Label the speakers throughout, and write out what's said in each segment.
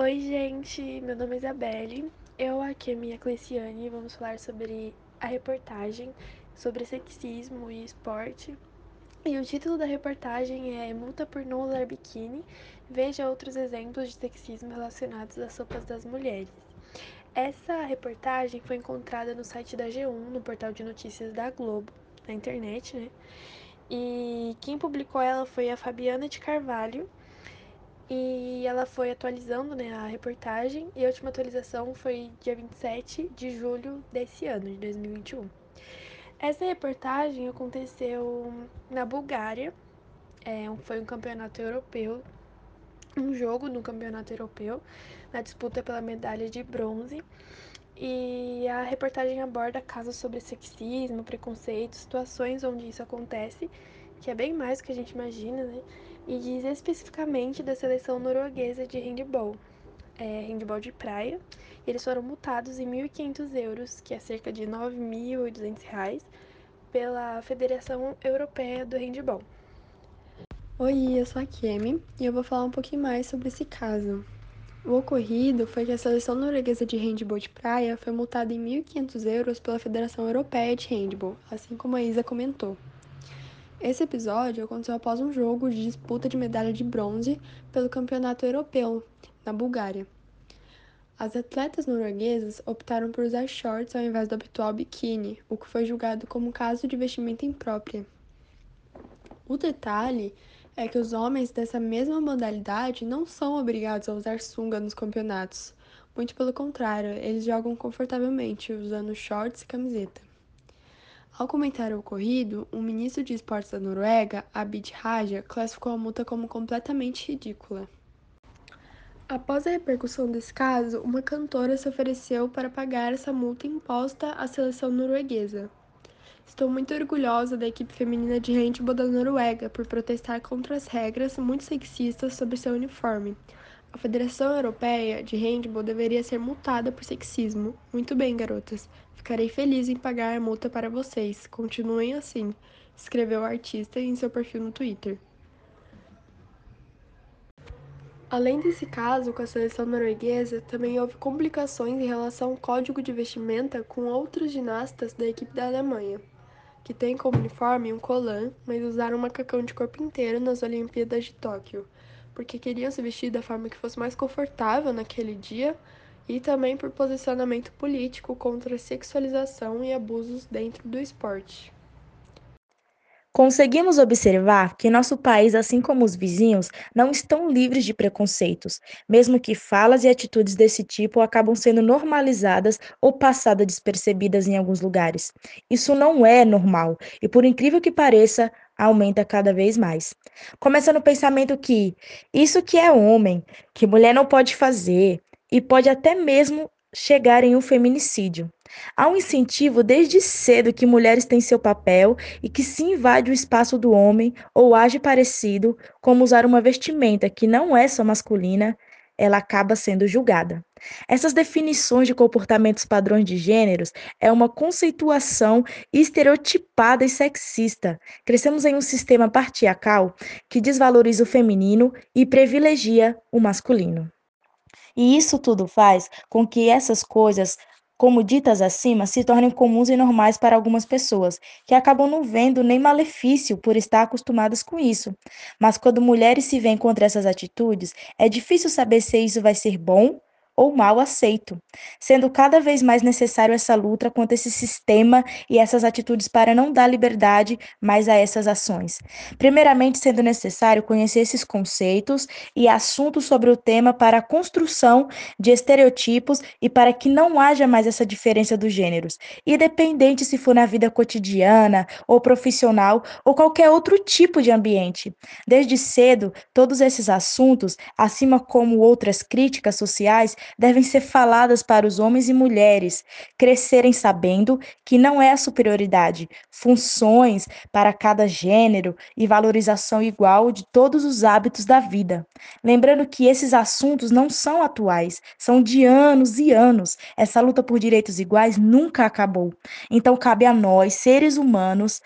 Speaker 1: Oi, gente, meu nome é Isabelle. Eu aqui, minha Cleciane, vamos falar sobre a reportagem sobre sexismo e esporte. E o título da reportagem é Multa por não usar biquíni. Veja outros exemplos de sexismo relacionados às sopas das mulheres. Essa reportagem foi encontrada no site da G1, no portal de notícias da Globo, na internet, né? E quem publicou ela foi a Fabiana de Carvalho, e ela foi atualizando né, a reportagem e a última atualização foi dia 27 de julho desse ano, de 2021. Essa reportagem aconteceu na Bulgária, é, foi um campeonato europeu, um jogo no campeonato europeu, na disputa pela medalha de bronze. E a reportagem aborda casos sobre sexismo, preconceito, situações onde isso acontece, que é bem mais do que a gente imagina, né? e diz especificamente da seleção norueguesa de handball, é, handball de praia. Eles foram multados em 1.500 euros, que é cerca de 9.800 reais, pela Federação Europeia do Handball.
Speaker 2: Oi, eu sou a Kemi e eu vou falar um pouquinho mais sobre esse caso. O ocorrido foi que a seleção norueguesa de handball de praia foi multada em 1.500 euros pela Federação Europeia de Handball, assim como a Isa comentou. Esse episódio aconteceu após um jogo de disputa de medalha de bronze pelo Campeonato Europeu, na Bulgária. As atletas norueguesas optaram por usar shorts ao invés do habitual biquíni, o que foi julgado como caso de vestimenta imprópria. O detalhe é que os homens dessa mesma modalidade não são obrigados a usar sunga nos campeonatos. Muito pelo contrário, eles jogam confortavelmente, usando shorts e camiseta. Ao comentar o ocorrido, o ministro de Esportes da Noruega, Abid Raja, classificou a multa como completamente ridícula. Após a repercussão desse caso, uma cantora se ofereceu para pagar essa multa imposta à seleção norueguesa. Estou muito orgulhosa da equipe feminina de handball da Noruega por protestar contra as regras muito sexistas sobre seu uniforme. A Federação Europeia de Handball deveria ser multada por sexismo. Muito bem, garotas. Ficarei feliz em pagar a multa para vocês. Continuem assim, escreveu o artista em seu perfil no Twitter. Além desse caso com a seleção norueguesa, também houve complicações em relação ao código de vestimenta com outros ginastas da equipe da Alemanha que tem como uniforme um colã, mas usaram um macacão de corpo inteiro nas Olimpíadas de Tóquio, porque queriam se vestir da forma que fosse mais confortável naquele dia e também por posicionamento político contra a sexualização e abusos dentro do esporte.
Speaker 3: Conseguimos observar que nosso país, assim como os vizinhos, não estão livres de preconceitos, mesmo que falas e atitudes desse tipo acabam sendo normalizadas ou passadas despercebidas em alguns lugares. Isso não é normal e, por incrível que pareça, aumenta cada vez mais. Começa no pensamento que isso que é homem, que mulher não pode fazer e pode até mesmo chegar em um feminicídio. Há um incentivo desde cedo que mulheres têm seu papel e que se invade o espaço do homem ou age parecido, como usar uma vestimenta que não é só masculina, ela acaba sendo julgada. Essas definições de comportamentos padrões de gêneros é uma conceituação estereotipada e sexista. Crescemos em um sistema patriarcal que desvaloriza o feminino e privilegia o masculino. E isso tudo faz com que essas coisas como ditas acima, se tornem comuns e normais para algumas pessoas, que acabam não vendo nem malefício por estar acostumadas com isso. Mas quando mulheres se veem contra essas atitudes, é difícil saber se isso vai ser bom ou mal aceito, sendo cada vez mais necessário essa luta contra esse sistema e essas atitudes para não dar liberdade mais a essas ações. Primeiramente, sendo necessário conhecer esses conceitos e assuntos sobre o tema para a construção de estereotipos e para que não haja mais essa diferença dos gêneros, independente se for na vida cotidiana ou profissional ou qualquer outro tipo de ambiente. Desde cedo, todos esses assuntos, acima como outras críticas sociais, devem ser faladas para os homens e mulheres crescerem sabendo que não é a superioridade, funções para cada gênero e valorização igual de todos os hábitos da vida. Lembrando que esses assuntos não são atuais, são de anos e anos. Essa luta por direitos iguais nunca acabou. Então cabe a nós, seres humanos,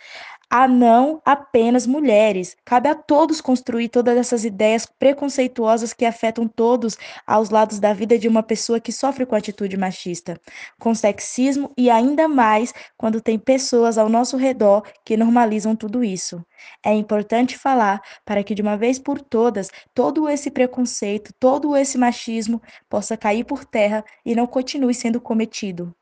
Speaker 3: a não apenas mulheres. Cabe a todos construir todas essas ideias preconceituosas que afetam todos aos lados da vida de uma pessoa que sofre com atitude machista, com sexismo e ainda mais quando tem pessoas ao nosso redor que normalizam tudo isso. É importante falar para que de uma vez por todas todo esse preconceito, todo esse machismo possa cair por terra e não continue sendo cometido.